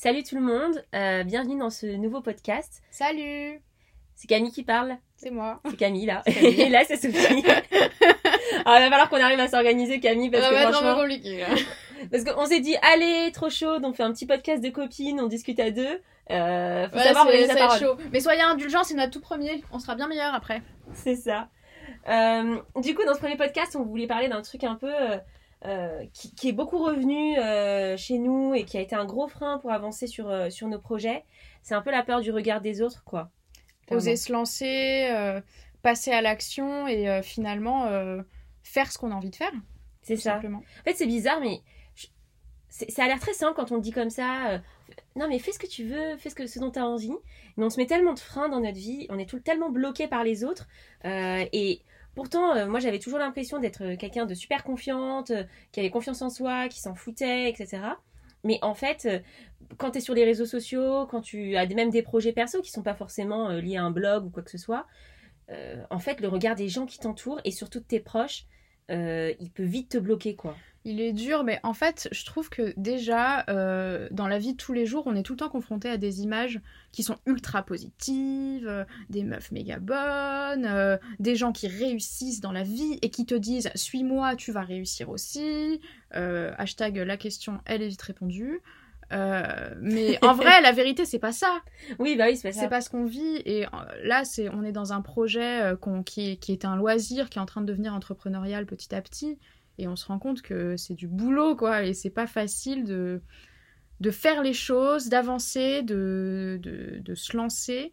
Salut tout le monde, euh, bienvenue dans ce nouveau podcast. Salut C'est Camille qui parle. C'est moi. C'est Camille là. Et là c'est Sophie. Alors il va falloir qu'on arrive à s'organiser Camille parce Ça que va être franchement... vraiment compliqué. là. Parce qu'on s'est dit, allez, trop chaud, on fait un petit podcast de copines, on discute à deux. Euh, faut savoir organiser être parole. chaud. Mais soyez indulgents, c'est notre tout premier. On sera bien meilleur après. C'est ça. Euh, du coup, dans ce premier podcast, on voulait parler d'un truc un peu euh, qui, qui est beaucoup revenu euh, chez nous et qui a été un gros frein pour avancer sur, euh, sur nos projets. C'est un peu la peur du regard des autres, quoi. Oser se lancer, passer à l'action et finalement faire ce qu'on a envie de faire. C'est ça. Simplement. En fait, c'est bizarre, mais je- ça a l'air très simple quand on le dit comme ça. non, mais fais ce que tu veux, fais ce, que, ce dont tu as envie. Mais on se met tellement de freins dans notre vie, on est tout, tellement bloqué par les autres. et pourtant, euh, moi, j'avais toujours l'impression d'être quelqu'un de super confiante, euh, qui avait confiance en soi, qui s'en foutait, etc. Mais en fait, euh, quand tu es sur les réseaux sociaux, quand tu as même des projets perso qui sont pas forcément euh, liés à un blog ou quoi que ce soit, euh, en fait, le regard des gens qui t'entourent et surtout de tes proches, euh, il peut vite te bloquer, quoi. Il est dur, mais en fait, je trouve que déjà, euh, dans la vie de tous les jours, on est tout le temps confronté à des images qui sont ultra positives, euh, des meufs méga bonnes, des gens qui réussissent dans la vie et qui te disent Suis-moi, tu vas réussir aussi. Hashtag la question, elle est vite répondue. Euh, mais en vrai, la vérité, c'est pas ça. Oui, bah oui, c'est pas ça. C'est pas ce qu'on vit. Et euh, là, c'est, on est dans un projet euh, qui, est- qui est un loisir, qui est en train de devenir entrepreneurial petit à petit. Et on se rend compte que c'est du boulot, quoi. Et c'est pas facile de, de faire les choses, d'avancer, de, de, de se lancer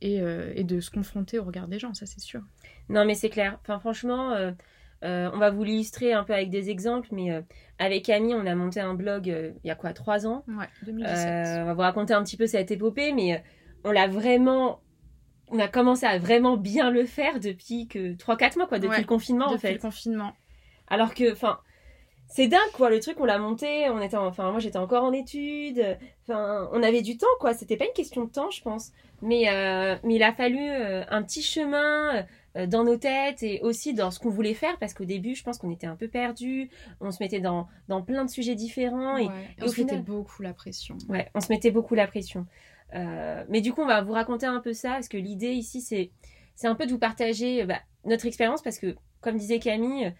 et, euh, et de se confronter au regard des gens, ça c'est sûr. Non, mais c'est clair. Enfin, franchement, euh, euh, on va vous l'illustrer un peu avec des exemples, mais euh, avec Camille, on a monté un blog euh, il y a quoi, trois ans? Ouais, 2017. Euh, On va vous raconter un petit peu cette épopée, mais on l'a vraiment. On a commencé à vraiment bien le faire depuis que 3-4 mois, quoi, depuis Ouais, le confinement, en Depuis fait. le confinement. Alors que, enfin, c'est dingue, quoi, le truc, on l'a monté, on était, en- enfin, moi j'étais encore en études, enfin, on avait du temps, quoi, c'était pas une question de temps, je pense, mais, mais il a fallu un petit chemin dans nos têtes et aussi dans ce qu'on voulait faire, parce qu'au début, je pense qu'on était un peu perdus, on se mettait dans, dans plein de sujets différents, et, Ouais. Et au on se mettait final- beaucoup la pression. Ouais, on se mettait beaucoup la pression. Euh, mais du coup, on va vous raconter un peu ça, parce que l'idée ici, c'est, c'est un peu de vous partager euh, bah, notre expérience, parce que, comme disait Camille, euh,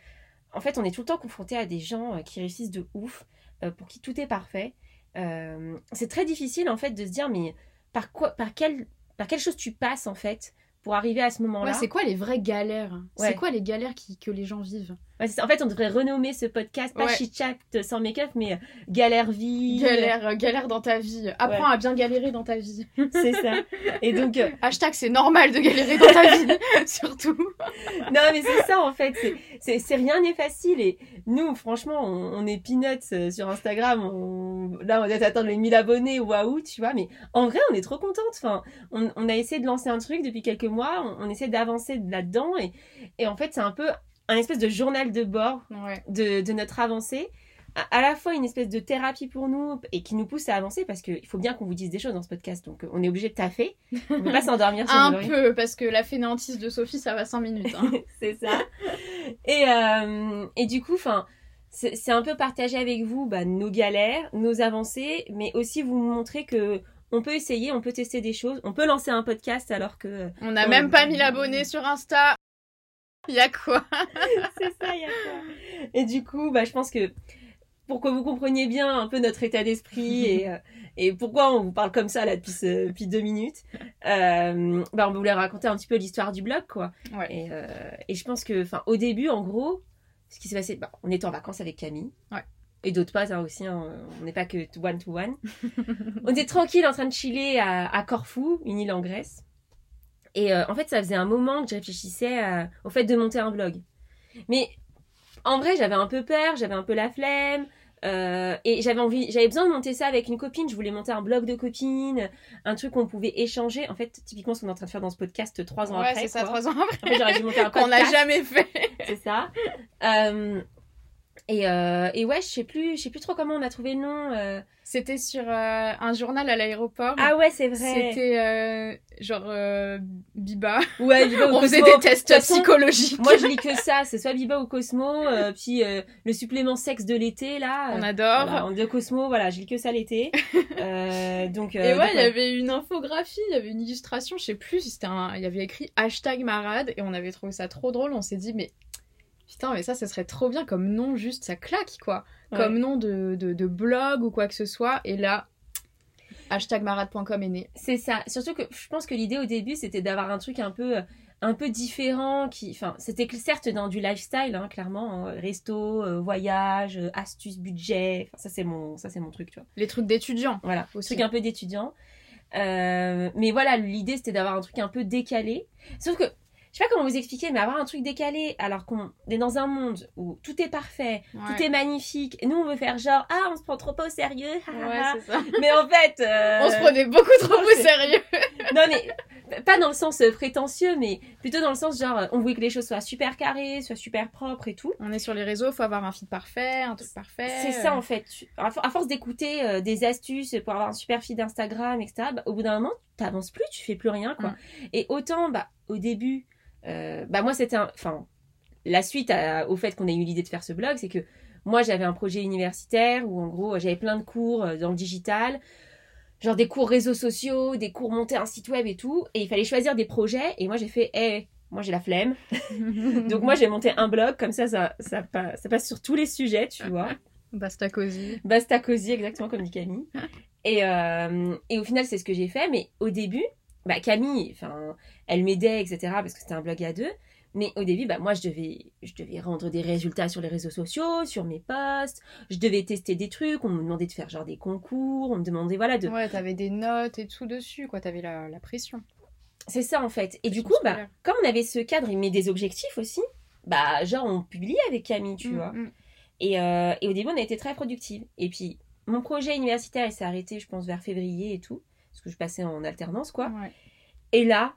en fait, on est tout le temps confronté à des gens euh, qui réussissent de ouf, euh, pour qui tout est parfait. Euh, c'est très difficile, en fait, de se dire, mais par quoi, par quelle, par quelle chose tu passes, en fait, pour arriver à ce moment-là. Ouais, c'est quoi les vraies galères? Ouais. C'est quoi les galères qui, que les gens vivent? Ouais, en fait, on devrait renommer ce podcast, pas Ouais. chat sans make-up, mais euh, galère vie. Galère, euh, galère dans ta vie. Apprends Ouais. à bien galérer dans ta vie. C'est ça. Et donc, euh, Hashtag c'est normal de galérer dans ta vie, surtout. Non, mais c'est ça en fait. C'est- rien n'est facile. Et nous, franchement, on, on est peanuts euh, sur Instagram. On, là, on doit attendre les 1000 abonnés. Waouh, tu vois. Mais en vrai, on est trop contente. Enfin, on, on a essayé de lancer un truc depuis quelques mois. On, on essaie d'avancer là-dedans. Et, et en fait, c'est un peu un espèce de journal de bord Ouais. de, de notre avancée. À, à la fois une espèce de thérapie pour nous et qui nous pousse à avancer parce qu'il faut bien qu'on vous dise des choses dans ce podcast. Donc, euh, on est obligé de taffer. On ne peut pas s'endormir sur Un peu, parce que la fainéantise de Sophie, ça va 5 minutes. hein. c'est ça. Et, euh, et du coup, enfin, c'est un peu partager avec vous bah, nos galères, nos avancées, mais aussi vous montrer que on peut essayer, on peut tester des choses, on peut lancer un podcast alors que On n'a même pas 1000 abonnés sur Insta. Il y a quoi c'est ça, il y a quoi. Et du coup, bah, je pense que pour que vous compreniez bien un peu notre état d'esprit et, euh, et pourquoi on vous parle comme ça là depuis, depuis deux minutes, euh, bah, on voulait raconter un petit peu l'histoire du blog, quoi. Ouais. Et, euh, et je pense que, enfin, au début, en gros, ce qui s'est passé, bah, on était en vacances avec Camille. Ouais. Et d'autres pas hein, aussi, hein, on n'est pas que one to one. on était tranquille en train de chiller à, à Corfou, une île en Grèce. Et euh, en fait, ça faisait un moment que je réfléchissais à- au fait de monter un blog. Mais en vrai, j'avais un peu peur, j'avais un peu la flemme. Euh, et j'avais envie, j'avais besoin de monter ça avec une copine. Je voulais monter un blog de copines, un truc qu'on pouvait échanger. En fait, typiquement, ce qu'on est en train de faire dans ce podcast trois ans ouais, après. c'est ça, trois ans après. Après, j'aurais dû monter un Qu'on n'a podcast. jamais fait. C'est ça. Euh, et, euh, et ouais, je sais plus, je sais plus trop comment on a trouvé le nom. euh. C'était sur euh, un journal à l'aéroport. Ah ouais, c'est vrai. C'était genre Biba. Ouais, Biba ou On faisait Cosmo. des tests De toute façon, psychologiques. Moi, je lis que ça. C'est soit Biba ou Cosmo, puis le supplément sexe de l'été là. On adore. voilà, de Cosmo, voilà, je lis que ça l'été. Donc. Et ouais, il y avait une infographie, il y avait une illustration, je sais plus c'était un. Il y avait écrit hashtag marade et on avait trouvé ça trop drôle. On s'est dit, mais putain, mais ça, ça serait trop bien comme nom, juste ça claque quoi. Ouais. Comme nom de, de, de blog ou quoi que ce soit. Et là, hashtag marade.com est né. C'est ça. Surtout que je pense que l'idée au début, c'était d'avoir un truc un peu, un peu différent. Qui, enfin, c'était certes dans du lifestyle, hein, clairement, hein, resto, euh, voyage, euh, astuces, budget. Ça c'est mon, ça c'est mon truc, tu vois. Les trucs d'étudiants. Voilà, Aussi. truc un peu d'étudiant. Euh, mais voilà, l'idée c'était d'avoir un truc un peu décalé. Sauf que, je sais pas comment vous expliquer, mais avoir un truc décalé alors qu'on est dans un monde où tout est parfait, tout est magnifique. Et nous on veut faire genre, ah, on se prend trop pas au sérieux. Ouais, ça. mais en fait. euh, On se prenait beaucoup trop au sérieux. non mais pas dans le sens euh, prétentieux mais plutôt dans le sens genre on voulait que les choses soient super carrées soient super propres et tout On est sur les réseaux, faut avoir un feed parfait, un truc parfait. c'est ça en fait à for- à force d'écouter euh, des astuces pour avoir un super feed Instagram etc bah, au bout d'un moment t'avances plus tu fais plus rien quoi et autant bah au début euh, bah moi c'était enfin la suite à- au fait qu'on ait eu l'idée de faire ce blog c'est que moi j'avais un projet universitaire où en gros j'avais plein de cours euh, dans le digital genre des cours réseaux sociaux, des cours monter un site web et tout, et il fallait choisir des projets, et moi j'ai fait, eh, moi j'ai la flemme, donc moi j'ai monté un blog, comme ça ça, ça passe sur tous les sujets, tu vois. Basta cosy. Basta cosy, exactement comme dit Camille. Et, euh, et au final c'est ce que j'ai fait, mais au début, bah Camille, enfin, elle m'aidait, etc., parce que c'était un blog à deux, mais au début, bah moi je devais, je devais rendre des résultats sur les réseaux sociaux, sur mes posts, je devais tester des trucs, on me demandait de faire genre des concours, on me demandait voilà de Ouais, t'avais des notes et tout dessus, quoi. T'avais la, la pression. C'est ça en fait. Et du coup, bah, scolaire. comme on avait ce cadre, mais des objectifs aussi, bah genre on publiait avec Camille, tu Mm, vois. mm. Et, euh, et au début, on a été très productive. Et puis, mon projet universitaire, il s'est arrêté, je pense, vers février et tout, parce que je passais en alternance, quoi. Ouais. Et là,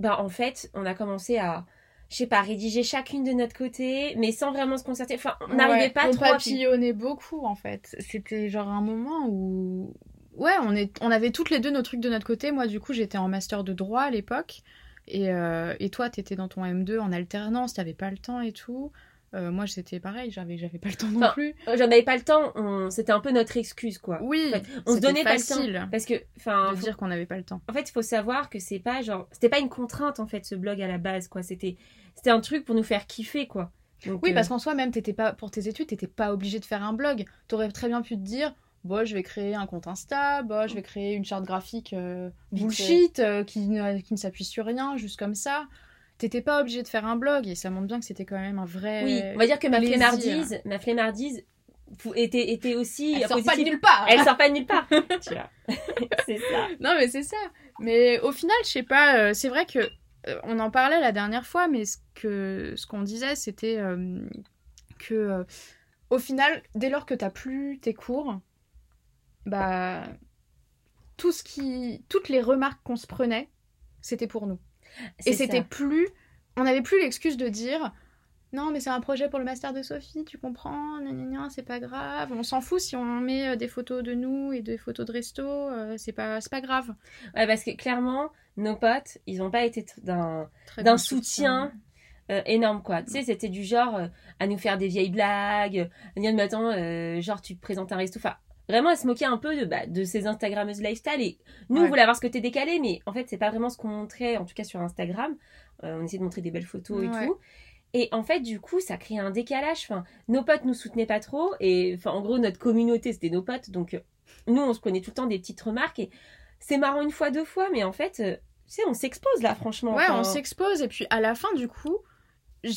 bah en fait, on a commencé à, je sais pas, rédiger chacune de notre côté, mais sans vraiment se concerter. Enfin, on n'arrivait Ouais, pas on trop. à- papillonnait beaucoup en fait. C'était genre un moment où ouais, on est on avait toutes les deux nos trucs de notre côté. Moi du coup, j'étais en master de droit à l'époque et euh, et toi t'étais dans ton M2 en alternance, t'avais pas le temps et tout. Euh, moi c'était pareil, j'avais j'avais pas le temps non Enfin, plus. J'en avais pas le temps, on... c'était un peu notre excuse, quoi. Oui, En fait, on se donnait pas le temps. Parce que, enfin, de faut- dire qu'on n'avait pas le temps. En fait, il faut savoir que c'est pas genre, c'était pas une contrainte en fait ce blog à la base quoi. C'était, c'était un truc pour nous faire kiffer quoi. Donc, Oui, euh, parce qu'en soi même t'étais pas pour tes études, t'étais pas obligé de faire un blog. T'aurais très bien pu te dire Bon, je vais créer un compte Insta, bon, je vais créer une charte graphique euh, bullshit euh, qui, ne, qui ne s'appuie sur rien, juste comme ça. T'étais pas obligé de faire un blog et ça montre bien que c'était quand même un vrai. oui, on va dire que ma plaisir. flemmardise, ma flemmardise fou- était, était aussi Elle sort pas de positive. nulle part. Elle sort pas de nulle part. tu vois. c'est ça. Non, mais c'est ça. Mais au final, je sais pas, euh, c'est vrai que euh, on en parlait la dernière fois, mais ce que ce qu'on disait, c'était euh, que au final, dès lors que t'as plus tes cours, bah tout ce qui, toutes les remarques qu'on se prenait, c'était pour nous. Et c'était plus, on n'avait plus l'excuse de dire. Non, mais c'est un projet pour le master de Sophie, tu comprends c'est pas grave. On s'en fout si on met euh, des photos de nous et des photos de resto, euh, c'est pas, c'est pas grave. Ouais, parce que clairement, nos potes, ils ont pas été d'un bon soutien euh, énorme quoi. Tu sais, c'était du genre euh, à nous faire des vieilles blagues, à dire mais attends, euh, genre tu te présentes un resto, enfin vraiment à se moquer un peu de, bah, de ces Instagrammeuses lifestyle et nous Ouais. on voulait avoir ce côté décalé, mais en fait c'est pas vraiment ce qu'on montrait, en tout cas sur Instagram. Euh, on essayait de montrer des belles photos et Ouais. tout. Et en fait, du coup, ça créait un décalage. Enfin, nos potes nous soutenaient pas trop. Et enfin, en gros, notre communauté, c'était nos potes. Donc, euh, nous, on se prenait tout le temps des petites remarques. Et c'est marrant une fois, deux fois. Mais en fait, euh, tu sais, on s'expose là, franchement. Ouais, Enfin, on s'expose et puis à la fin du coup,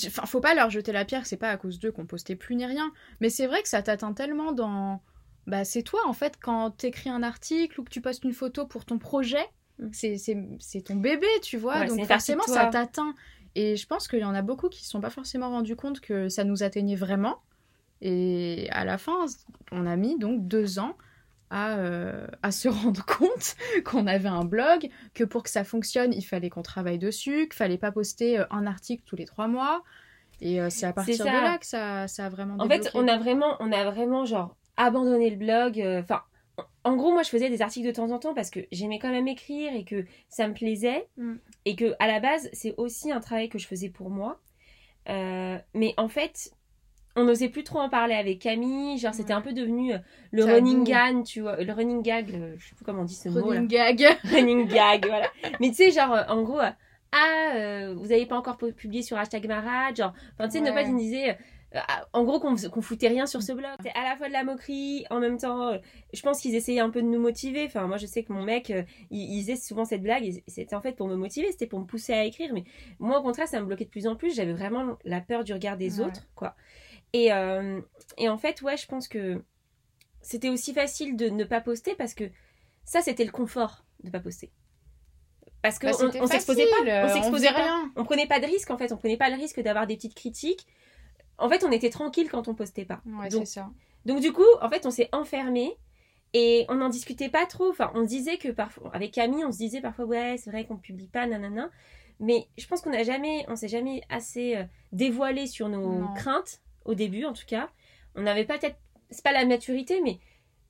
enfin faut pas leur jeter la pierre, c'est pas à cause d'eux qu'on postait plus ni rien, mais c'est vrai que ça t'atteint tellement dans bah c'est toi en fait quand t'écris un article ou que tu postes une photo pour ton projet, Mm. c'est ton bébé, tu vois, Ouais, donc forcément ça t'atteint. Et je pense qu'il y en a beaucoup qui se sont pas forcément rendus compte que ça nous atteignait vraiment. Et à la fin, on a mis donc deux ans à, euh, à se rendre compte qu'on avait un blog, que pour que ça fonctionne, il fallait qu'on travaille dessus, qu'il fallait pas poster euh, un article tous les trois mois. Et euh, c'est à partir de là que ça, ça a vraiment En fait, on a vraiment, on a vraiment genre abandonné le blog. Enfin, en gros, moi, je faisais des articles de temps en temps parce que j'aimais quand même écrire et que ça me plaisait. Mm. Et que à la base, c'est aussi un travail que je faisais pour moi. mais en fait, on n'osait plus trop en parler avec Camille. Genre, c'était un peu devenu euh, le running gag, tu vois. Le running gag, je sais plus comment on dit ce mot. Running gag. running gag, voilà. Mais tu sais, genre, euh, en gros, euh, ah, vous n'avez pas encore publié sur hashtag Marad. Genre, enfin, tu sais, ne pas disait. Ah, en gros, qu'on foutait rien sur ce blog. C'est à la fois de la moquerie, en même temps, je pense qu'ils essayaient un peu de nous motiver. Enfin, moi, je sais que mon mec, il, faisait souvent cette blague, c'était en fait pour me motiver, c'était pour me pousser à écrire. Mais moi, au contraire, ça me bloquait de plus en plus. J'avais vraiment la peur du regard des autres, quoi. Et, euh, et en fait, ouais, je pense que c'était aussi facile de ne pas poster parce que ça, c'était le confort de ne pas poster. Parce qu'on bah, on, s'exposait pas, on s'exposait rien. On prenait pas de risque en fait, on prenait pas le risque d'avoir des petites critiques. En fait, on était tranquille quand on postait pas. Ouais, donc, ça. donc du coup, en fait, on s'est enfermé et on n'en discutait pas trop. Enfin, on disait que parfois, avec Camille, on se disait parfois, ouais, c'est vrai qu'on publie pas, nanana. Mais je pense qu'on n'a jamais, on s'est jamais assez euh, dévoilé sur nos craintes au début en tout cas. On n'avait pas peut-être, c'est pas la maturité, mais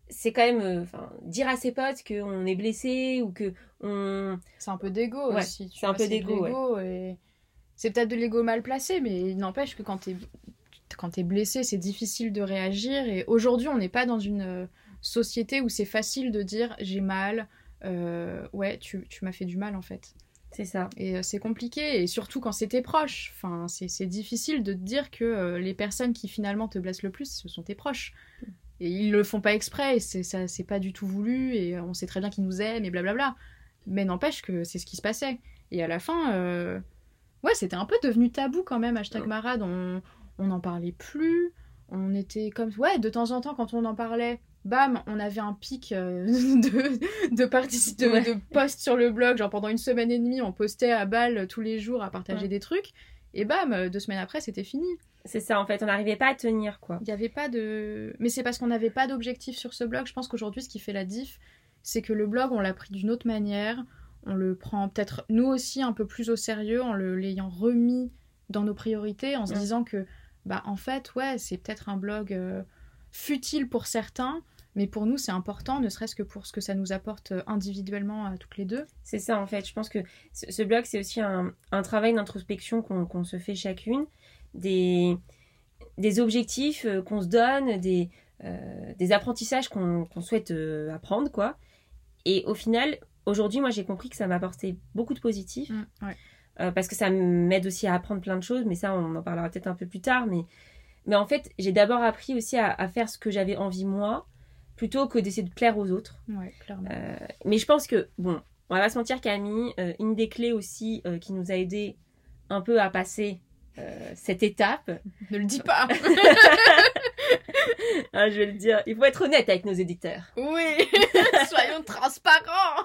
c'est quand même, euh, enfin, dire à ses potes qu'on est blessé ou que on. C'est un peu d'ego aussi. C'est un peu d'ego. Et... C'est peut-être de l'ego mal placé, mais il n'empêche que quand t'es quand es blessé, c'est difficile de réagir. Et aujourd'hui, on n'est pas dans une euh, société où c'est facile de dire j'ai mal. Euh, ouais, tu, tu m'as fait du mal en fait. C'est ça. Et euh, c'est compliqué, et surtout quand c'était proche. Enfin, c'est difficile de te dire que euh, les personnes qui finalement te blessent le plus, ce sont tes proches. Et ils le font pas exprès, c'est pas du tout voulu, et on sait très bien qu'ils nous aiment, et blablabla. Mais n'empêche que c'est ce qui se passait. Et à la fin, euh, ouais, c'était un peu devenu tabou quand même, hashtag marade, on n'en parlait plus. On était comme. Ouais, de temps en temps, quand on en parlait, bam, on avait un pic euh, de, de, de, de posts sur le blog. Genre pendant une semaine et demie, on postait à balle tous les jours à partager des trucs. Et bam, euh, deux semaines après, c'était fini. C'est ça, en fait, on n'arrivait pas à tenir, quoi. Il n'y avait pas de... Mais c'est parce qu'on n'avait pas d'objectif sur ce blog. Je pense qu'aujourd'hui, ce qui fait la diff, c'est que le blog, on l'a pris d'une autre manière. On le prend peut-être, nous aussi, un peu plus au sérieux, en l'ayant remis dans nos priorités, en se disant que, bah, en fait, ouais, c'est peut-être un blog euh, futile pour certains, mais pour nous, c'est important, ne serait-ce que pour ce que ça nous apporte euh, individuellement à toutes les deux. C'est ça, en fait. Je pense que ce blog, c'est aussi un, travail d'introspection qu'on se fait chacune, des, des objectifs euh, qu'on se donne, des, euh, des apprentissages qu'on souhaite apprendre, quoi. Et au final, aujourd'hui, moi, j'ai compris que ça m'a apporté beaucoup de positifs. Mmh, parce que ça m'aide aussi à apprendre plein de choses, mais ça, on en parlera peut-être un peu plus tard. Mais, mais en fait, j'ai d'abord appris aussi à, à, faire ce que j'avais envie moi, plutôt que d'essayer de plaire aux autres. Ouais, clairement. Euh, mais je pense que, bon, on va pas se mentir, Camille, euh, une des clés aussi euh, qui nous a aidé un peu à passer cette étape. Ne le dis pas ah, Je vais le dire, il faut être honnête avec nos éditeurs. Oui, soyons transparents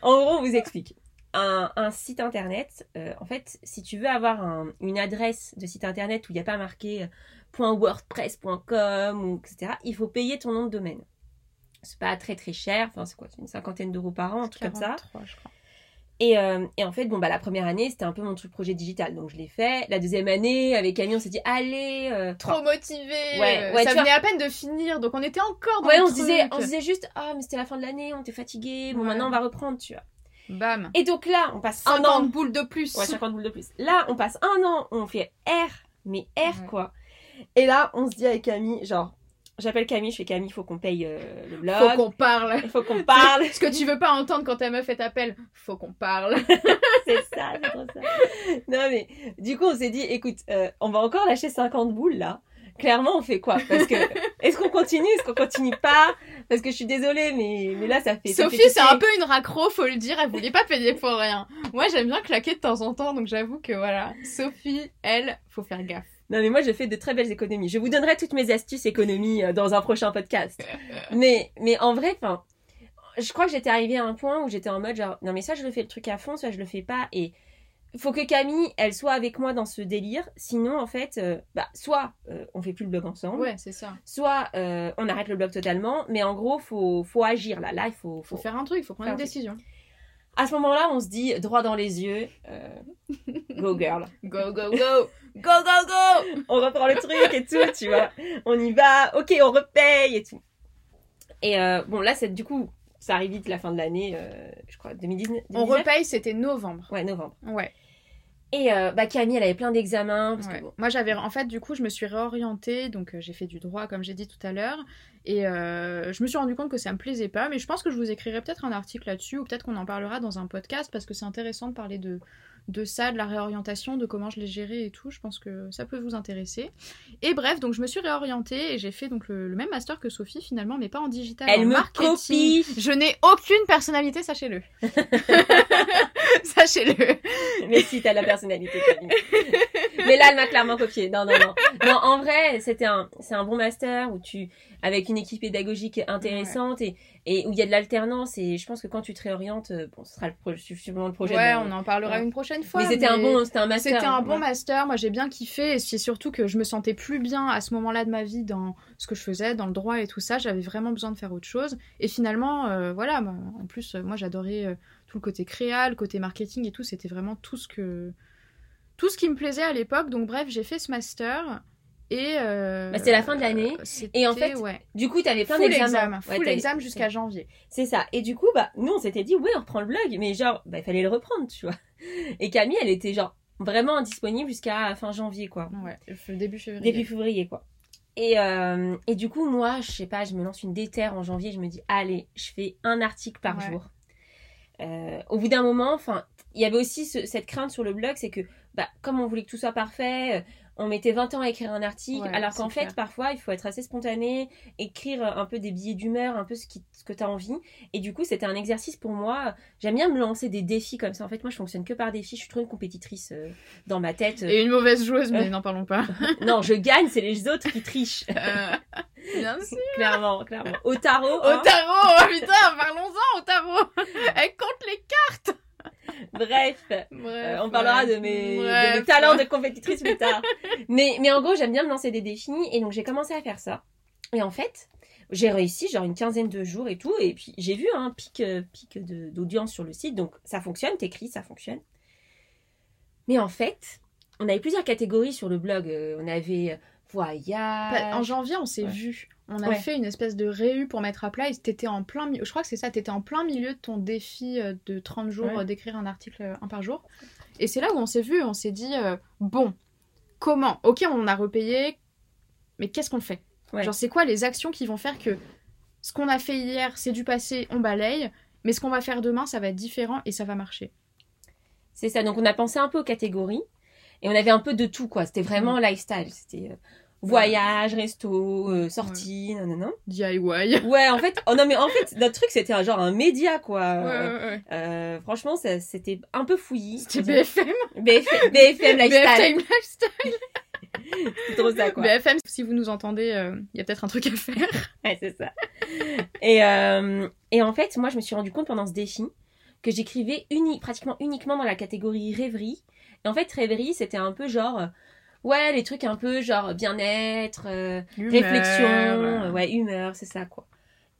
En gros, on vous explique. Un, un site internet, en fait, si tu veux avoir une adresse de site internet où il n'y a pas marqué .wordpress.com ou etc. Il faut payer ton nom de domaine. C'est pas très très cher, enfin c'est quoi, une cinquantaine d'euros par an, un truc comme ça. Je crois. Et, euh, et, en fait, bon, bah, la première année, c'était un peu mon truc projet digital. Donc, je l'ai fait. La deuxième année, avec Camille, on s'est dit, allez. Euh, Trop motivé. Ouais, ouais, ça venait à peine de finir. Donc, on était encore dans Ouais, on se disait, on se disait juste, ah, mais c'était la fin de l'année, on était fatigué. Bon, maintenant, on va reprendre, tu vois. Bam. Et donc là, on passe 50 an. boules de plus. Ouais, 50 boules de plus. Là, on passe un an, on fait R, mais R, quoi. Et là, on se dit avec Camille, genre, j'appelle Camille, je fais Camille, faut qu'on paye euh, le blog. Faut qu'on parle. Faut qu'on parle. Ce que tu veux pas entendre quand ta meuf fait appel, faut qu'on parle. c'est ça, c'est trop ça. Non mais, du coup, on s'est dit, écoute, euh, on va encore lâcher 50 boules là. Clairement, on fait quoi? Parce que, est-ce qu'on continue? Est-ce qu'on continue pas? Parce que je suis désolée, mais, mais là, ça fait. Sophie, c'est un peu une raccro, faut le dire. Elle voulait pas payer pour rien. Moi, j'aime bien claquer de temps en temps, donc j'avoue que voilà. Sophie, elle, faut faire gaffe. Non, mais moi, j'ai fait de très belles économies. Je vous donnerai toutes mes astuces économies euh, dans un prochain podcast. mais, mais en vrai, enfin, je crois que j'étais arrivée à un point où j'étais en mode genre, non, mais ça, je le fais le truc à fond, ça, je le fais pas. Et faut que Camille, elle soit avec moi dans ce délire. Sinon, en fait, euh, bah, soit euh, on fait plus le blog ensemble, Ouais, c'est ça. soit euh, on arrête le blog totalement. Mais en gros, faut, faut agir là. Là, il faut, Faut faut... faire un truc, faut prendre une truc. décision. À ce moment-là, on se dit droit dans les yeux, euh, go girl. Go, go, go Go, go, go on reprend le truc et tout, tu vois. On y va, ok, on repaye et tout. Et bon, là, c'est du coup, ça arrive vite la fin de l'année, euh, je crois, 2019. On 2019? repaye, c'était novembre. Ouais, novembre. Ouais. Et euh, bah, Camille, elle avait plein d'examens. Parce ouais. que bon, Moi, j'avais. En fait, du coup, je me suis réorientée. Donc, euh, j'ai fait du droit, comme j'ai dit tout à l'heure. Et euh, je me suis rendu compte que ça me plaisait pas. Mais je pense que je vous écrirai peut-être un article là-dessus. Ou peut-être qu'on en parlera dans un podcast. Parce que c'est intéressant de parler de, de ça, de la réorientation, de comment je l'ai géré et tout. Je pense que ça peut vous intéresser. Et bref, donc je me suis réorientée. Et j'ai fait donc le, le même master que Sophie, finalement. Mais pas en digital. elle en me marketing. copie. Je n'ai aucune personnalité, sachez-le. sachez-le. Mais si, t'as la personnalité. Mais là, elle m'a clairement copié. Non, non, non. Non, en vrai, c'était un, c'est un bon master où tu, avec une équipe pédagogique intéressante et, et où il y a de l'alternance. Et je pense que quand tu te réorientes, euh, bon, ce sera le, suivant le projet. Ouais, on en parlera Ouais. une prochaine fois. Mais c'était un bon, c'était un master. C'était un bon Ouais. master, moi j'ai bien kiffé et c'est surtout que je me sentais plus bien à ce moment-là de ma vie dans ce que je faisais, dans le droit et tout ça, j'avais vraiment besoin de faire autre chose et finalement euh, voilà, en plus euh, moi j'adorais euh, tout le côté créa, le côté marketing et tout, c'était vraiment tout ce que tout ce qui me plaisait à l'époque donc bref, j'ai fait ce master et euh, Bah, c'était la fin de l'année. c'était- Et en fait, ouais, Du coup, t'avais plein full d'examens. examen, Ouais, full t'avais- examen jusqu'à janvier. C'est ça. Et du coup, bah, nous, on s'était dit, ouais, on reprend le blog. Mais genre, bah, il fallait le reprendre, tu vois. Et Camille, elle était genre vraiment indisponible jusqu'à fin janvier, quoi. Ouais, début février. Début février, quoi. Et, euh, et du coup, moi, je sais pas, je me lance une déterre en janvier. Je me dis, allez, je fais un article par Ouais. jour. Euh, au bout d'un moment, enfin, il y avait aussi ce- cette crainte sur le blog, c'est que, bah, comme on voulait que tout soit parfait, euh, on mettait 20 ans à écrire un article, Ouais, alors qu'en fait, clair. parfois, il faut être assez spontané, écrire un peu des billets d'humeur, un peu ce, qui, ce que tu as envie. Et du coup, c'était un exercice pour moi. J'aime bien me lancer des défis comme ça. En fait, moi, je fonctionne que par défis. Je suis trop une compétitrice euh, dans ma tête. Et une mauvaise joueuse, mais Euh. n'en parlons pas. non, je gagne, c'est les autres qui trichent. Bien sûr. clairement, clairement. Au tarot, Au hein. tarot, oh putain, parlons-en au tarot. Elle compte les bref. Bref, Euh, on parlera ouais. de mes, de Bref. mes talents de compétitrice plus tard. mais, mais en gros, j'aime bien me lancer des défis. Et donc, j'ai commencé à faire ça. Et en fait, j'ai réussi, genre une quinzaine de jours et tout. Et puis, j'ai vu un pic, euh, pic d'audience sur le site. Donc, ça fonctionne. T'écris, ça fonctionne. Mais en fait, on avait plusieurs catégories sur le blog. Euh, on avait euh, voyage. Bah, En janvier, on s'est Ouais. vu. On a Ouais. fait une espèce de réu pour mettre à plat et t'étais en plein milieu. Je crois que c'est ça, t'étais en plein milieu de ton défi euh, de 30 jours Ouais. euh, d'écrire un article euh, un par jour. Et c'est là où on s'est vu, on s'est dit euh, bon, comment? Ok, on a repayé, mais qu'est-ce qu'on fait? Genre, c'est quoi les actions qui vont faire que ce qu'on a fait hier, c'est du passé, on balaye, mais ce qu'on va faire demain, ça va être différent et ça va marcher? C'est ça. Donc, on a pensé un peu aux catégories. Et on avait un peu de tout, quoi. C'était vraiment lifestyle. C'était euh, voyage, resto, euh, sortie, non, non, non. DIY. Ouais, en fait, oh non, mais en fait, notre truc, c'était un genre un média, quoi. Euh, Ouais, ouais, ouais. euh, franchement, ça- c'était un peu fouillis. C'était BFM. BFM, BFM Lifestyle. BFM Lifestyle. C'est trop ça, quoi. BFM, si vous nous entendez, euh, il y a peut-être un truc à faire. Ouais, c'est ça. Et, euh, et en fait, moi, je me suis rendu compte pendant ce défi que j'écrivais uni pratiquement uniquement dans la catégorie rêverie. Et en fait, rêverie, c'était un peu genre, euh, ouais, les trucs un peu genre bien-être, euh, réflexion, euh, ouais, humeur, c'est ça, quoi.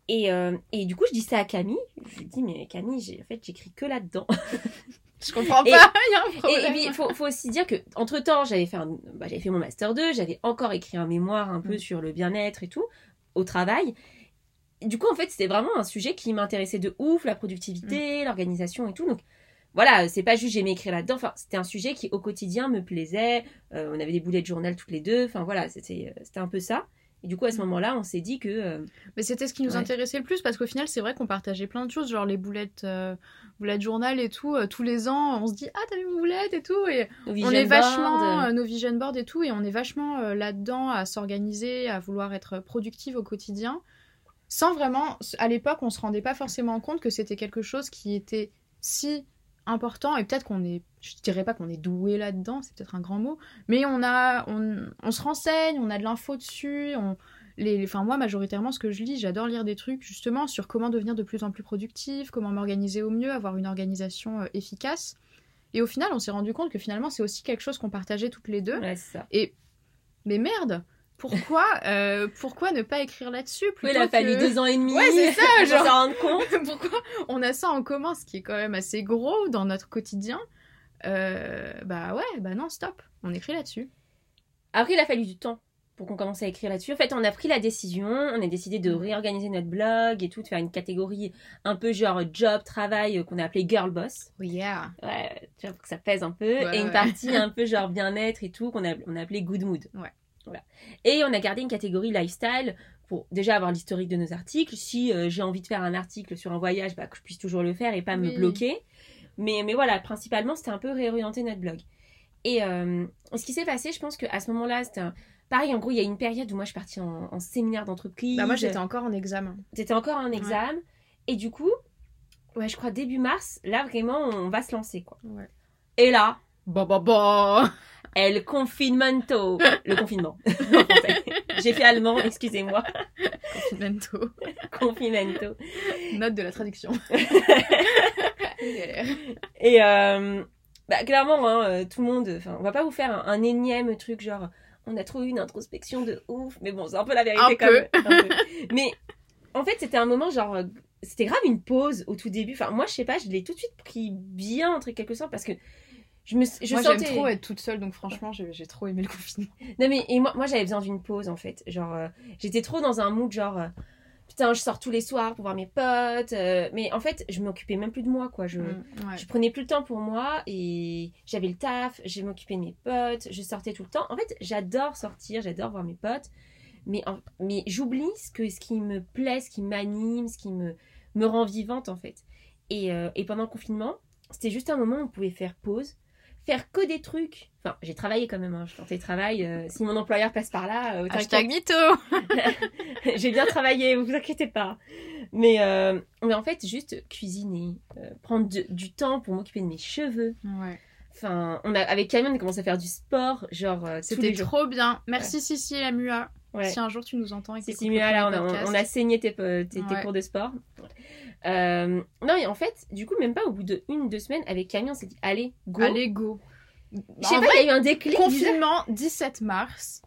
Et, euh, et du coup, je dis ça à Camille. Je lui dis, mais Camille, j'ai, en fait, j'écris que là-dedans. Je comprends pas, il y a un Et, problème. et puis, il faut, faut aussi dire que entre temps, j'avais fait, un- bah, j'avais fait mon master 2, j'avais encore écrit un mémoire un peu Mm. sur le bien-être et tout, au travail. Et du coup, en fait, c'était vraiment un sujet qui m'intéressait de ouf, la Mm. productivité, l'organisation et tout. Donc, voilà, c'est pas juste j'aimais écrire là-dedans. Enfin, c'était un sujet qui, au quotidien, me plaisait. Euh, on avait des boulets de journal toutes les deux. Enfin, voilà, c'était, euh, c'était un peu ça. Et du coup, à ce Mm. moment-là, on s'est dit que. euh, Mais c'était ce qui nous Ouais. intéressait le plus parce qu'au final, c'est vrai qu'on partageait plein de choses, genre les boulettes, euh, boulettes journal et tout. euh, tous les ans, on se dit Ah, t'as vu mon boulette et tout. Et nos on vision est vachement, nos vision boards et tout. Et on est vachement là-dedans à s'organiser, à vouloir être productive au quotidien. Sans vraiment. À l'époque, on se rendait pas forcément compte que c'était quelque chose qui était si important et peut-être qu'on est je dirais pas qu'on est doué là-dedans c'est peut-être un grand mot mais on a on, on se renseigne on a de l'info dessus on les, enfin moi majoritairement ce que je lis j'adore lire des trucs justement sur comment devenir de plus en plus productif comment m'organiser au mieux avoir une organisation euh, efficace Et au final, on s'est rendu compte que finalement, c'est aussi quelque chose qu'on partageait toutes les deux. Ouais, ça. Mais merde, pourquoi, euh, pourquoi ne pas écrire là-dessus Oui, il a fallu que- deux ans et demi. Ouais, c'est ça, pour genre. s'en rendre compte. Pourquoi on a ça en commun, ce qui est quand même assez gros dans notre quotidien? Euh, Bah ouais, bah non, stop, on écrit là-dessus. Après, il a fallu du temps pour qu'on commence à écrire là-dessus. En fait, on a pris la décision, on a décidé de réorganiser notre blog et tout, de faire une catégorie un peu genre job, travail, euh, qu'on a appelé Girl Boss. Oui, yeah. Ouais, tu vois, pour que ça pèse un peu. Ouais, et une partie un peu genre bien-être et tout, qu'on a, on a appelé Good Mood. Ouais. Voilà. Et on a gardé une catégorie lifestyle pour déjà avoir l'historique de nos articles. Si euh, j'ai envie de faire un article sur un voyage, bah, que je puisse toujours le faire et pas me bloquer. Mais, mais voilà, principalement, c'était un peu réorienter notre blog. Et euh, ce qui s'est passé, je pense qu'à ce moment-là, c'était un... Pareil, en gros, il y a une période où moi, je suis partie en, en séminaire d'entreprise. Bah moi j'étais encore en examen. T'étais encore en examen. Et du coup, ouais, je crois début mars, là, vraiment, on va se lancer, quoi. Ouais. Et là, Bah bah bah El confinamento. Le confinement. J'ai fait allemand, excusez-moi. Confinamento. Confinamento. Note de la traduction. Et euh, bah, clairement, hein, euh, tout le monde. Enfin, on va pas vous faire un, un énième truc genre. On a trop eu une introspection de ouf, mais bon, c'est un peu la vérité Un quand peu. même. Un peu. Mais en fait, c'était un moment genre. C'était grave une pause au tout début. Enfin, moi, je sais pas, je l'ai tout de suite pris bien, entre quelque sorte, parce que je me je moi sentais... j'aime trop être toute seule donc franchement j'ai j'ai trop aimé le confinement. Non mais et moi, moi j'avais besoin d'une pause en fait. Genre euh, j'étais trop dans un mood genre euh, putain je sors tous les soirs pour voir mes potes. euh, mais en fait je m'occupais même plus de moi quoi. Je, Mm, ouais. je prenais plus le temps pour moi et j'avais le taf, je m'occupais de mes potes, je sortais tout le temps. En fait j'adore sortir, j'adore voir mes potes. Mais, en- mais j'oublie ce, que, ce qui me plaît, ce qui m'anime, ce qui me, me rend vivante en fait. Et, et pendant le confinement, c'était juste un moment où on pouvait faire pause, faire que des trucs. Enfin, j'ai travaillé quand même, hein, je tentais travail. euh, si mon employeur passe par là, euh, Hashtag mytho j'ai bien travaillé, vous vous inquiétez pas. Mais, euh, mais en fait, juste cuisiner, euh, prendre de- du temps pour m'occuper de mes cheveux. Ouais. Enfin, on a, avec Camille, on a commencé à faire du sport, genre euh, C'était trop bien. Merci Sissi et la MUA. Ouais. Si un jour tu nous entends et que t'écoutes si le là, on a, on- saigné tes, tes, tes Ouais. cours de sport. Euh, non, et en fait, du coup, même pas au bout de une, deux semaines, avec Camille, on s'est dit, allez, go. Allez go. Je Bah, sais pas, il y a eu un déclic. Confinement 17 mars.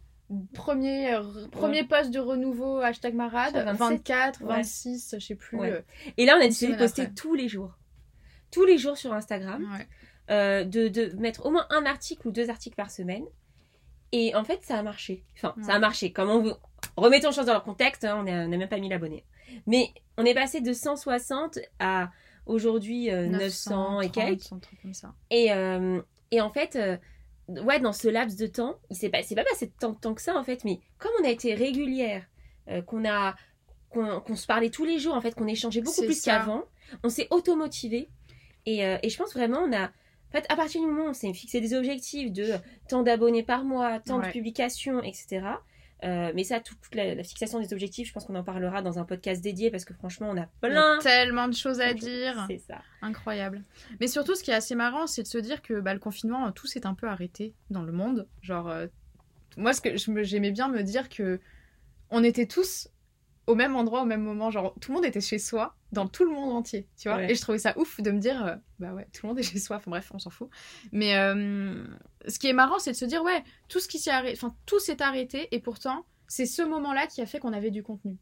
Premier, euh, premier post de renouveau, hashtag marade. Je crois 27. 24, Ouais. 26, je sais plus. Euh, Et là, on a décidé de poster après. tous les jours. Tous les jours sur Instagram. euh, de mettre au moins un article ou deux articles par semaine. Et en fait, ça a marché. Enfin, ça a marché. Comme on. Remettons les choses dans leur contexte, hein, on n'a même pas mis l'abonné. Mais on est passé de 160 à aujourd'hui euh, 900 et 930, quelques. comme ça. Et, euh, et en fait, euh, ouais, dans ce laps de temps, il s'est pas, pas passé tant de temps que ça en fait, mais comme on a été régulière, euh, qu'on a, qu'on, se parlait tous les jours en fait, qu'on échangeait beaucoup plus qu'avant, on s'est automotivé. Et, euh, et je pense vraiment, on a, en fait, à partir du moment où on s'est fixé des objectifs de tant d'abonnés par mois, tant de publications, etc. euh, mais ça, tout- toute la, la fixation des objectifs, je pense qu'on en parlera dans un podcast dédié parce que franchement, on a plein. tellement de choses à dire. C'est ça. Incroyable. Mais surtout, ce qui est assez marrant, c'est de se dire que bah, le confinement, euh, tout s'est un peu arrêté dans le monde. Genre, euh, moi, ce que j'aimais bien me dire que on était tous au même endroit au même moment. Genre, tout le monde était chez soi, dans tout le monde entier, tu vois. Ouais. Et je trouvais ça ouf de me dire, euh, bah ouais, tout le monde est chez soi. Enfin bref, on s'en fout. Mais euh, ce qui est marrant, c'est de se dire, ouais, tout ce qui s'est arrêté, enfin, tout s'est arrêté, et pourtant, c'est ce moment-là qui a fait qu'on avait du contenu.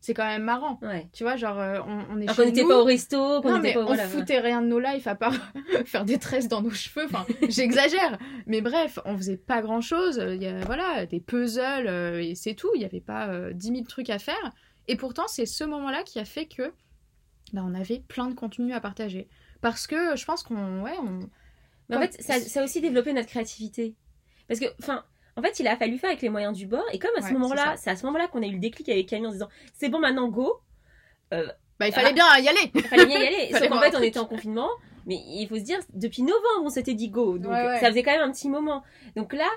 C'est quand même marrant. Ouais. Tu vois, genre, euh, on, on est Alors chez qu'on n'était pas au resto, qu'on n'était on voilà, foutait rien de nos lives à part faire des tresses dans nos cheveux. Enfin, j'exagère. Mais bref, on faisait pas grand chose. Il y a, voilà, des puzzles euh, et c'est tout. Il y avait pas euh, 10 000 trucs à faire. Et pourtant, c'est ce moment-là qui a fait que bah, on avait plein de contenu à partager. Parce que je pense qu'on. Ouais, on... Mais en fait, ça, ça a aussi développé notre créativité. Parce que, enfin, en fait, il a fallu faire avec les moyens du bord. Et comme à ce Ouais, moment-là, c'est à ce moment-là qu'on a eu le déclic avec Camille en se disant c'est bon, maintenant go. Bah, il fallait Ah. bien y aller. Il fallait bien y aller. Sauf qu'en fait, on était en confinement. Mais il faut se dire, depuis novembre, on s'était dit go. Donc, Ouais, ouais. ça faisait quand même un petit moment. Donc là,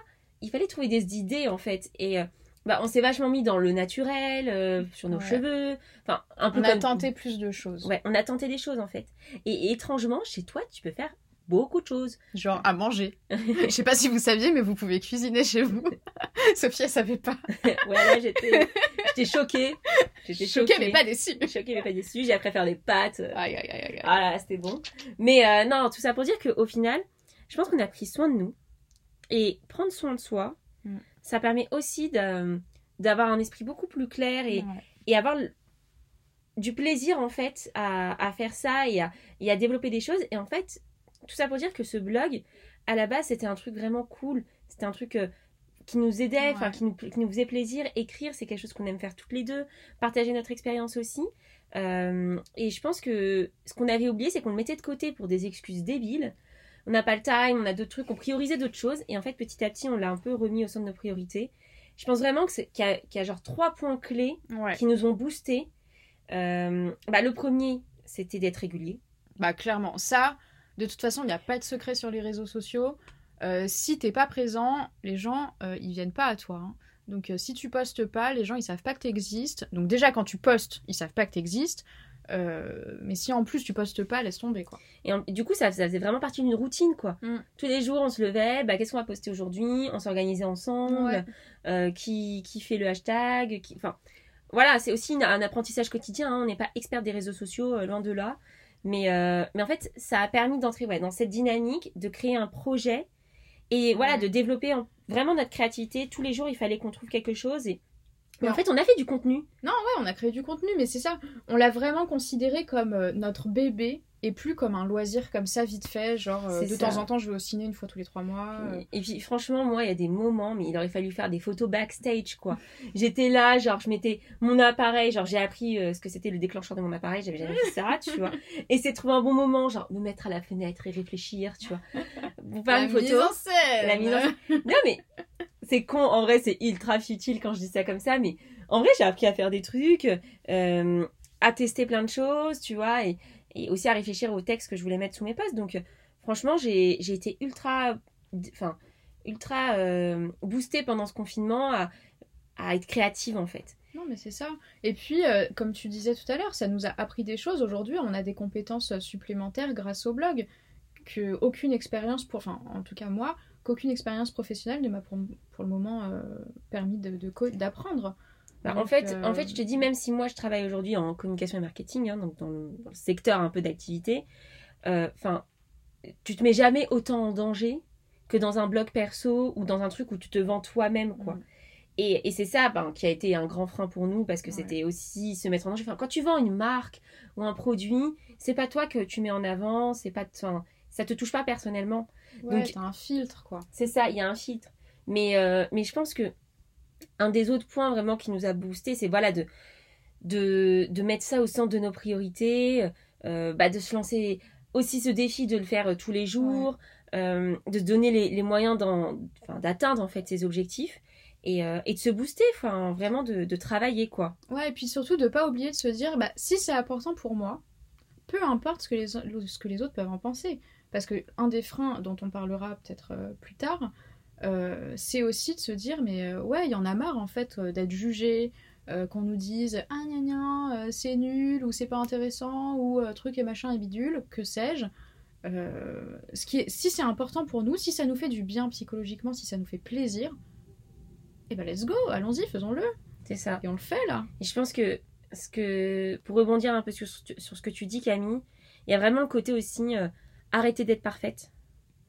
il fallait trouver des idées, en fait. Et euh, bah, on s'est vachement mis dans le naturel, euh, sur nos Ouais. cheveux. Enfin, un peu On a tenté plus de choses. Ouais, on a tenté des choses, en fait. Et, et étrangement, chez toi, tu peux faire beaucoup de choses. Genre à manger. Je sais pas si vous saviez, mais vous pouvez cuisiner chez vous. Sophie, elle savait pas. Ouais, là, j'étais j'étais choquée. J'étais choquée. Choquée, mais pas déçue. choquée, mais pas déçue. J'ai appris à faire des pâtes. Aïe, aïe, aïe, aïe. Ah c'était bon. Mais euh, non, tout ça pour dire qu'au final, je pense qu'on a pris soin de nous. Et prendre soin de soi, Mm. Ça permet aussi d'avoir un esprit beaucoup plus clair et, Ouais. et avoir le- du plaisir en fait à, à faire ça et à, et à développer des choses. Et en fait, tout ça pour dire que ce blog, à la base, c'était un truc vraiment cool. C'était un truc euh, qui nous aidait, enfin Ouais. qui, nous, qui nous faisait plaisir. Écrire, c'est quelque chose qu'on aime faire toutes les deux. Partager notre expérience aussi. Euh, et je pense que ce qu'on avait oublié, c'est qu'on le mettait de côté pour des excuses débiles. On n'a pas le time, on a d'autres trucs, on priorisait d'autres choses. Et en fait, petit à petit, on l'a un peu remis au centre de nos priorités. Je pense vraiment que c'est- qu'il y, a- qu'il y a genre trois points clés Ouais. qui nous ont boosté. Euh, bah, le premier, c'était d'être régulier. Bah clairement, ça, de toute façon, il n'y a pas de secret sur les réseaux sociaux. Euh, si t'es pas présent, les gens, euh, ils viennent pas à toi. hein. Donc euh, si tu postes pas, les gens, ils savent pas que t'existes. Donc déjà, quand tu postes, ils savent pas que t'existes. Euh, mais si en plus tu postes pas, laisse tomber quoi. Et en- du coup, ça, ça faisait vraiment partie d'une routine, quoi. Mm. Tous les jours, on se levait, bah, qu'est-ce qu'on va poster aujourd'hui? On s'organisait ensemble. Ouais. Euh, qui, qui fait le hashtag qui... Enfin, voilà, c'est aussi une- un apprentissage quotidien. hein. On n'est pas expert des réseaux sociaux, euh, loin de là. Mais, euh, mais en fait, ça a permis d'entrer ouais, dans cette dynamique, de créer un projet et voilà, de développer en- vraiment notre créativité. Tous les jours, il fallait qu'on trouve quelque chose. Et... Mais en fait, on a fait du contenu. Non, ouais, on a créé du contenu, mais c'est ça. On l'a vraiment considéré comme euh, notre bébé et plus comme un loisir comme ça vite fait. Genre euh, de ça. temps en temps, je vais au ciné une fois tous les trois mois. euh. Et puis franchement, moi, il y a des moments, mais il aurait fallu faire des photos backstage, quoi. J'étais là, genre, je mettais mon appareil, genre, j'ai appris euh, ce que c'était le déclencheur de mon appareil, j'avais jamais fait ça, tu vois. Et c'est trouver un bon moment, genre, me mettre à la fenêtre et réfléchir, tu vois. Pour faire une photo. mise en scène. La mise en scène. Non, mais c'est con, en vrai, c'est ultra futile quand je dis ça comme ça, mais en vrai, j'ai appris à faire des trucs, à tester plein de choses, tu vois, et, et aussi à réfléchir aux textes que je voulais mettre sous mes posts. Donc, euh, franchement, j'ai été ultra, enfin, ultra euh, boostée pendant ce confinement à, à être créative, en fait. Non, mais c'est ça. Et puis, euh, comme tu disais tout à l'heure, ça nous a appris des choses. Aujourd'hui, on a des compétences supplémentaires grâce au blog que aucune expérience, pour, enfin, en tout cas moi, qu'aucune expérience professionnelle ne m'a pour, le moment permis de, de Bah, en, fait, euh, en fait, je te dis, même si moi je travaille aujourd'hui en communication et marketing, hein, donc dans le, dans le secteur un peu d'activité, euh, enfin, tu te mets jamais autant en danger que dans un blog perso ou dans un truc où tu te vends toi-même, quoi. Mm. Et, et c'est ça ben, qui a été un grand frein pour nous parce que Ouais. c'était aussi se mettre en danger. Enfin, quand tu vends une marque ou un produit, c'est pas toi que tu mets en avant, c'est pas, enfin, ça te touche pas personnellement. Ouais, Donc- t'as un filtre, quoi. C'est ça, il y a un filtre. Mais, euh, mais je pense que un des autres points vraiment qui nous a boosté, c'est voilà de, de, de mettre ça au centre de nos priorités, euh, bah, de se lancer aussi ce défi de le faire euh, tous les jours, euh, de se donner les, les moyens d'atteindre en fait ses objectifs et, et de se booster, enfin vraiment de, de travailler quoi. Ouais, et puis surtout de pas oublier de se dire, bah, si c'est important pour moi, peu importe ce que les, ce que les autres peuvent en penser. Parce que un des freins dont on parlera peut-être plus tard, euh, c'est aussi de se dire, mais euh, ouais, il y en a marre en fait euh, d'être jugé, qu'on nous dise, ah gna gna, c'est nul, ou c'est pas intéressant, ou truc et machin et bidule, que sais-je. Ce qui est, si c'est important pour nous, si ça nous fait du bien psychologiquement, si ça nous fait plaisir, et ben let's go, allons-y, faisons-le. C'est ça. Et on le fait là. Et je pense que, ce que pour rebondir un peu sur, sur ce que tu dis Camille, il y a vraiment le côté aussi euh, arrêter d'être parfaite,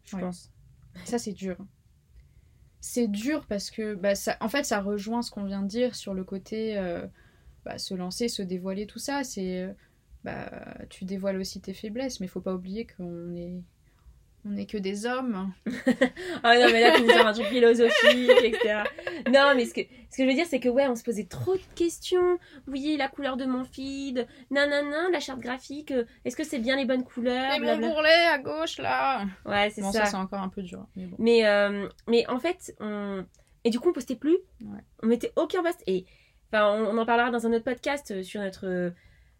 je Ouais. pense. Ça, c'est dur. C'est dur parce que, bah, ça, en fait, ça rejoint ce qu'on vient de dire sur le côté euh, bah, se lancer, se dévoiler, tout ça. C'est, euh, bah, tu dévoiles aussi tes faiblesses, mais faut pas oublier qu'on est, on est que des hommes. Ah non, mais là, tu me sors un truc philosophique, etc. Non, mais ce que, ce que je veux dire, c'est que, ouais, on se posait trop de questions. Oui, la couleur de mon feed, nanana, la charte graphique, euh, est-ce que c'est bien les bonnes couleurs, Et mon bourrelet à gauche là. Ouais, c'est Bon, ça. ça, c'est encore un peu dur. Mais bon. Mais, euh, mais en fait, on... Et du coup, on postait plus. Ouais. On mettait aucun post. Et enfin, on, on en parlera dans un autre podcast euh, sur notre,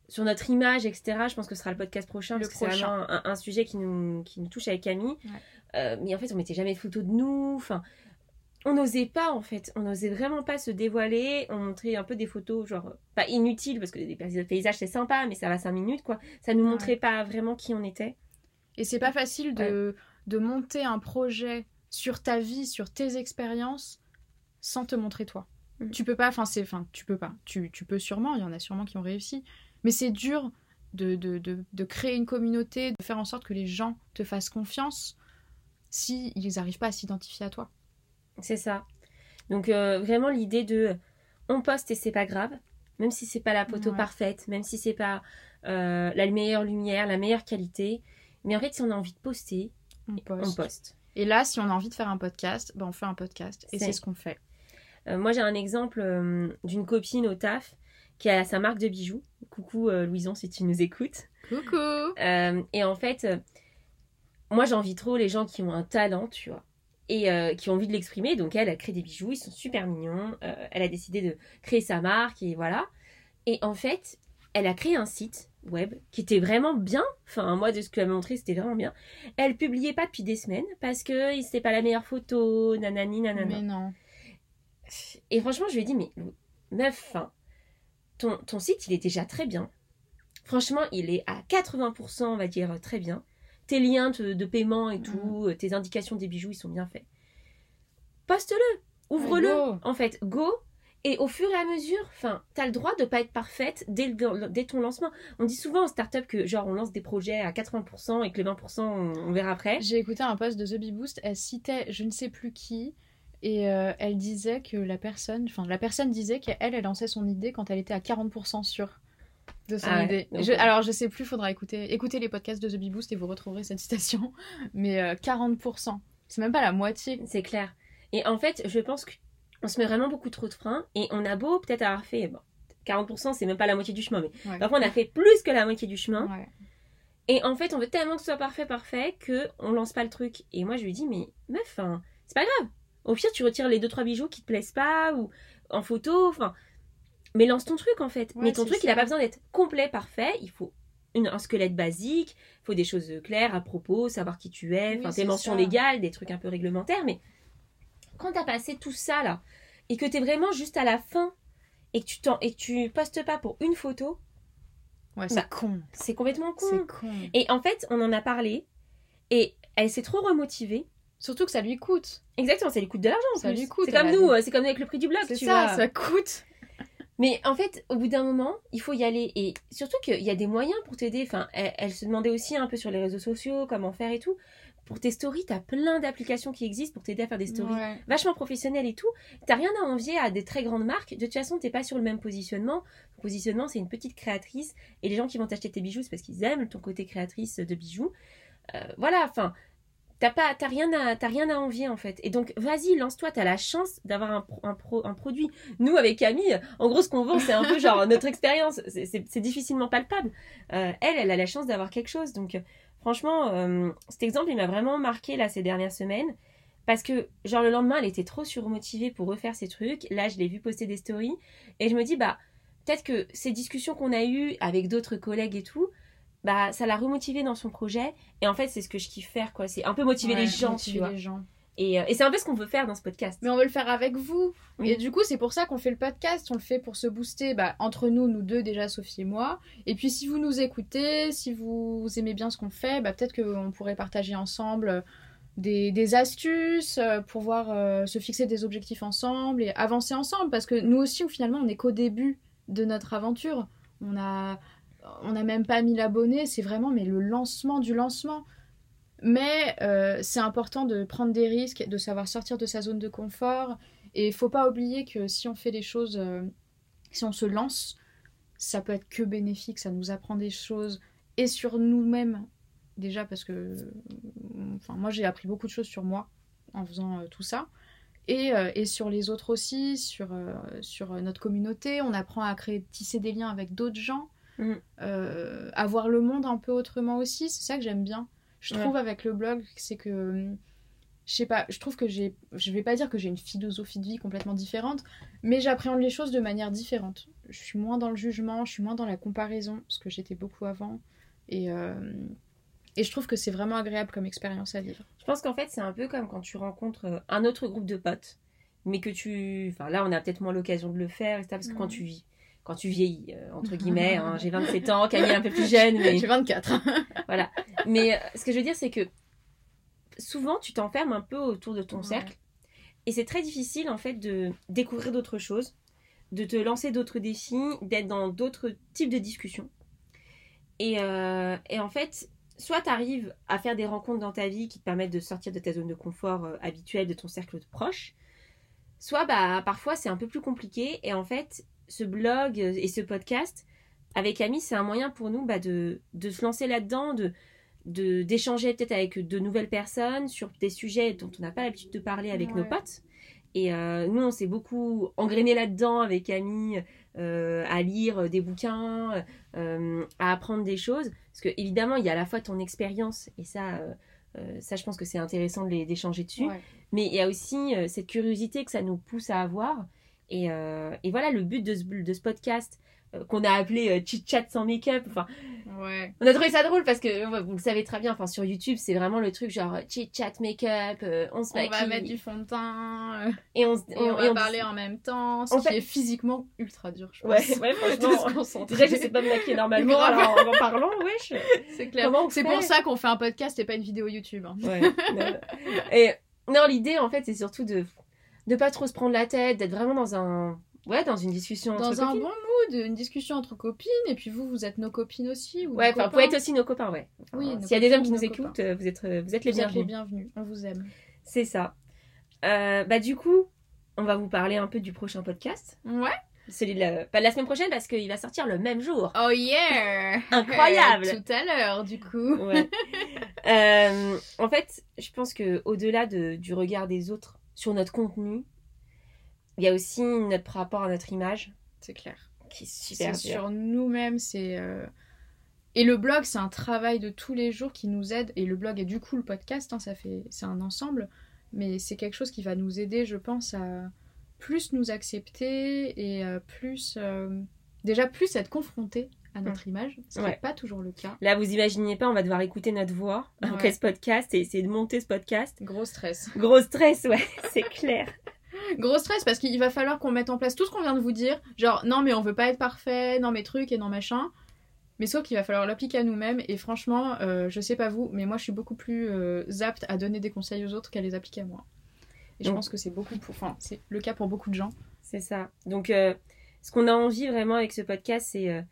sur notre image, etc. Je pense que ce sera le podcast prochain, Le parce que c'est vraiment un, un sujet qui nous, qui nous touche avec Camille. Ouais. Euh, mais en fait, on mettait jamais de photos de nous. Enfin, on n'osait pas, en fait. On n'osait vraiment pas se dévoiler. On montrait un peu des photos, genre, pas inutiles, parce que des paysages, c'est sympa, mais ça va 5 minutes, quoi. Ça nous Ouais. montrait pas vraiment qui on était. Et c'est pas facile de, de monter un projet sur ta vie, sur tes expériences, sans te montrer toi. Mhm. Tu peux pas, enfin, c'est, enfin, tu peux pas. Tu, tu peux sûrement, il y en a sûrement qui ont réussi. Mais c'est dur de, de, de, de créer une communauté, de faire en sorte que les gens te fassent confiance. si ils n'arrivent pas à s'identifier à toi. C'est ça. Donc euh, vraiment l'idée de on poste et c'est pas grave, même si c'est pas la photo Ouais. parfaite, même si c'est pas euh, la meilleure lumière, la meilleure qualité, mais en fait si on a envie de poster, On on poste. Et là, si on a envie de faire un podcast, ben on fait un podcast. Et C'est- ce qu'on fait. Euh, moi j'ai un exemple d'une copine au taf qui a sa marque de bijoux. Coucou euh, Louison si tu nous écoutes. Coucou Euh, et en fait, euh, moi j'envie trop les gens qui ont un talent, tu vois, et euh, qui ont envie de l'exprimer. Donc elle a créé des bijoux, ils sont super mignons. Elle a décidé de créer sa marque et voilà. Et en fait, elle a créé un site web qui était vraiment bien. Enfin, moi de ce qu'elle m'a montré, c'était vraiment bien. Elle publiait pas depuis des semaines parce que c'était pas la meilleure photo, nanani, nanana. Mais non. Et franchement, je lui ai dit, mais meuf, ton, ton site, il est déjà très bien. Franchement, il est à 80%, on va dire, euh, très bien. Tes liens de, de paiement et tout, euh, tes indications des bijoux, ils sont bien faits. Poste-le, ouvre-le. En fait, go. Et au fur et à mesure, enfin, t'as le droit de pas être parfaite dès, le- dès ton lancement. On dit souvent en start-up que, genre, on lance des projets à 80% et que les 20%, on, on verra après. J'ai écouté un post de The Bee Boost, elle citait je ne sais plus qui, et euh, elle disait que la personne, enfin la personne disait qu'elle, elle lançait son idée quand elle était à 40% sûre de son Ah idée. Je- alors je sais plus, faudra écouter, écouter les podcasts de The Bee Boost et vous retrouverez cette citation, mais euh, 40%, c'est même pas la moitié. C'est clair. Et en fait, je pense qu'on se met vraiment beaucoup trop de freins et on a beau peut-être avoir fait bon, 40%, c'est même pas la moitié du chemin, mais Ouais. parfois on a fait plus que la moitié du chemin. Ouais. Et en fait, on veut tellement que ce soit parfait, parfait, que on lance pas le truc. Et moi, je lui dis, mais meuf, hein, c'est pas grave. Au pire, tu retires les deux trois bijoux qui te plaisent pas ou en photo, enfin. Mais lance ton truc en fait. Ouais, mais ton truc, il a pas besoin d'être complet, parfait. Il faut une- un squelette basique, il faut des choses claires à propos, savoir qui tu es, enfin tes mentions ça. légales, des trucs un peu réglementaires. Mais quand t'as passé tout ça là et que t'es vraiment juste à la fin et que tu t'en et que tu postes pas pour une photo, Ouais, c'est Bah, con. c'est complètement con. Con. Et en fait, on en a parlé et elle s'est trop remotivée. Surtout que ça lui coûte. Exactement, ça lui coûte de l'argent. en Ça plus. lui coûte, C'est comme nous, euh, c'est comme avec le prix du blog, C'est tu ça, vois. ça coûte. Mais en fait, au bout d'un moment, il faut y aller. Et surtout qu'il y a des moyens pour t'aider. Enfin, elle, elle se demandait aussi un peu sur les réseaux sociaux comment faire et tout. Pour tes stories, t'as plein d'applications qui existent pour t'aider à faire des stories Ouais. vachement professionnelles et tout. T'as rien à envier à des très grandes marques. De toute façon, t'es pas sur le même positionnement. Ton positionnement, c'est une petite créatrice. Et les gens qui vont t'acheter tes bijoux, c'est parce qu'ils aiment ton côté créatrice de bijoux. Euh, voilà, enfin, t'as rien à, envier en fait. Et donc, vas-y, lance-toi. T'as la chance d'avoir un, pro- un, pro- un produit. Nous, avec Camille, en gros, ce qu'on vend, c'est un peu genre notre expérience. C'est- difficilement palpable. Euh, elle, elle a la chance d'avoir quelque chose. Donc, franchement, euh, cet exemple, il m'a vraiment marqué là ces dernières semaines. Parce que, genre, le lendemain, elle était trop surmotivée pour refaire ses trucs. Là, je l'ai vu poster des stories. Et je me dis, bah, peut-être que ces discussions qu'on a eues avec d'autres collègues et tout, bah, ça l'a remotivée dans son projet. Et en fait, c'est ce que je kiffe faire, quoi. C'est un peu motiver Ouais, les gens, motiver tu vois. les gens. Et, euh, et c'est un peu ce qu'on veut faire dans ce podcast. Mais on veut le faire avec vous. Oui. Et du coup, c'est pour ça qu'on fait le podcast. On le fait pour se booster bah, entre nous, nous deux déjà, Sophie et moi. Et puis si vous nous écoutez, si vous aimez bien ce qu'on fait, bah, peut-être qu'on pourrait partager ensemble euh, des, des astuces euh, pour pouvoir euh, se fixer des objectifs ensemble et avancer ensemble. Parce que nous aussi, finalement, on n'est qu'au début de notre aventure. On a, on n'a même pas 1000 abonnés. C'est vraiment mais le lancement du lancement. Mais euh, c'est important de prendre des risques, de savoir sortir de sa zone de confort. Et il faut pas oublier que si on fait des choses, euh, si on se lance, ça peut être que bénéfique, ça nous apprend des choses et sur nous-mêmes déjà parce que enfin moi j'ai appris beaucoup de choses sur moi en faisant euh, tout ça et, et sur les autres aussi, sur, sur notre communauté, on apprend à tisser des liens avec d'autres gens, Mhm. euh, à voir le monde un peu autrement aussi, c'est ça que j'aime bien. Je Ouais. trouve avec le blog, c'est que hum, je sais pas, je trouve que j'ai, je vais pas dire que j'ai une philosophie de vie complètement différente, mais j'appréhende les choses de manière différente. Je suis moins dans le jugement, je suis moins dans la comparaison, ce que j'étais beaucoup avant, et, euh, et je trouve que c'est vraiment agréable comme expérience à vivre. Je pense qu'en fait, c'est un peu comme quand tu rencontres euh, un autre groupe de potes, mais que tu. Enfin, là, on a peut-être moins l'occasion de le faire, etc. Parce que quand Mhm. tu vis. Quand tu vieillis, euh, entre guillemets, hein, j'ai 27 ans, Camille est un peu plus jeune, mais J'ai 24. voilà. Mais euh, ce que je veux dire, c'est que souvent, tu t'enfermes un peu autour de ton Ouais. cercle. Et c'est très difficile, en fait, de découvrir d'autres choses, de te lancer d'autres défis, d'être dans d'autres types de discussions. Et, euh, et en fait, soit tu arrives à faire des rencontres dans ta vie qui te permettent de sortir de ta zone de confort habituelle, de ton cercle de proches, soit bah, parfois c'est un peu plus compliqué. Et en fait, ce blog et ce podcast, avec Ami, c'est un moyen pour nous bah, de, de se lancer là-dedans, de d'échanger peut-être avec de nouvelles personnes sur des sujets dont on n'a pas l'habitude de parler avec nos potes. Et euh, nous, on s'est beaucoup engrainé là-dedans avec Ami, euh, à lire des bouquins, euh, à apprendre des choses. Parce que évidemment, il y a à la fois ton expérience, et ça, euh, euh, ça, je pense que c'est intéressant de les- d'échanger dessus. Ouais. Mais il y a aussi euh, cette curiosité que ça nous pousse à avoir. Et, euh, et voilà, le but de ce, de ce podcast euh, qu'on a appelé euh, Chit Chat sans make-up. Enfin, Ouais. on a trouvé ça drôle parce que ouais, vous le savez très bien. Enfin, sur YouTube, c'est vraiment le truc genre Chit Chat make-up. euh, on se On va maquille mettre du fond de teint. euh, et on, se- et on, et va on- parler en même temps. Ce on qui fait- est physiquement ultra dur, je Ouais, pense. ouais, De franchement. Déjà, je sais pas me maquiller normalement alors, en en parlant, wesh. C'est clair. C'est pour ça qu'on fait un podcast et pas une vidéo YouTube. hein. Ouais. non. et non, l'idée en fait, c'est surtout de de pas trop se prendre la tête, d'être vraiment dans un ouais, dans une discussion entre Dans un copines. bon mood, une discussion entre copines, et puis vous, vous êtes nos copines aussi. Ou Ouais, enfin, vous pouvez être aussi nos copains, ouais. Enfin, Oui, S'il y a des hommes qui nous écoutent, copains. vous êtes, vous êtes les Vous êtes bienvenus. les bienvenus, on vous aime. C'est ça. Euh, bah du coup, on va vous parler un peu du prochain podcast. Ouais. Celui de la, pas de la semaine prochaine parce qu'il va sortir le même jour. Oh yeah Incroyable. Tout à l'heure, du coup. Ouais. Euh, en fait, je pense que au-delà de, du regard des autres sur notre contenu, il y a aussi notre rapport à notre image C'est clair. qui est super C'est sur nous-mêmes, c'est... euh, Et le blog, c'est un travail de tous les jours qui nous aide. Et le blog et du coup le podcast, hein, ça fait, c'est un ensemble. Mais c'est quelque chose qui va nous aider, je pense, à plus nous accepter et euh, plus, euh, déjà plus être confronté à notre image, ce qui Ouais. n'est pas toujours le cas. Là, vous imaginez pas, on va devoir écouter notre voix après Ouais. ce podcast et essayer de monter ce podcast. Gros stress. Gros stress, ouais, c'est clair. Gros stress parce qu'il va falloir qu'on mette en place tout ce qu'on vient de vous dire. Genre, non, mais on veut pas être parfait, non, mais trucs et non, machin. Mais sauf qu'il va falloir l'appliquer à nous-mêmes. Et franchement, euh, je sais pas vous, mais moi je suis beaucoup plus euh, apte à donner des conseils aux autres qu'à les appliquer à moi. Et je pense que c'est beaucoup pour... enfin, c'est le cas pour beaucoup de gens. C'est ça. Donc, euh, ce qu'on a envie vraiment avec ce podcast, c'est euh,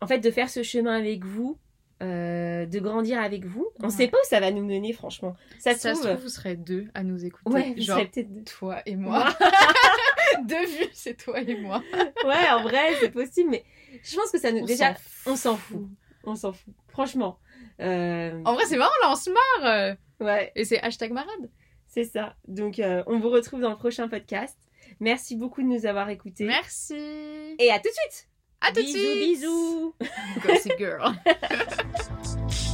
en fait de faire ce chemin avec vous, euh, de grandir avec vous. On Ouais. sait pas où ça va nous mener, franchement. Ça se Ça se trouve, trouve, vous serez deux à nous écouter. ouais, vous genre peut-être deux. toi et moi. deux vues, c'est toi et moi. Ouais, en vrai, c'est possible, mais je pense que ça nous. On Déjà, s'en on s'en fout. On s'en fout. Franchement. Euh, En vrai, c'est marrant, là, on se marre. euh. Ouais, Et c'est hashtag marade. c'est ça. Donc, euh, on vous retrouve dans le prochain podcast. Merci beaucoup de nous avoir écoutés. Merci. Et à tout de suite à tout de suite. Bisous, bisous. Gossip Girl.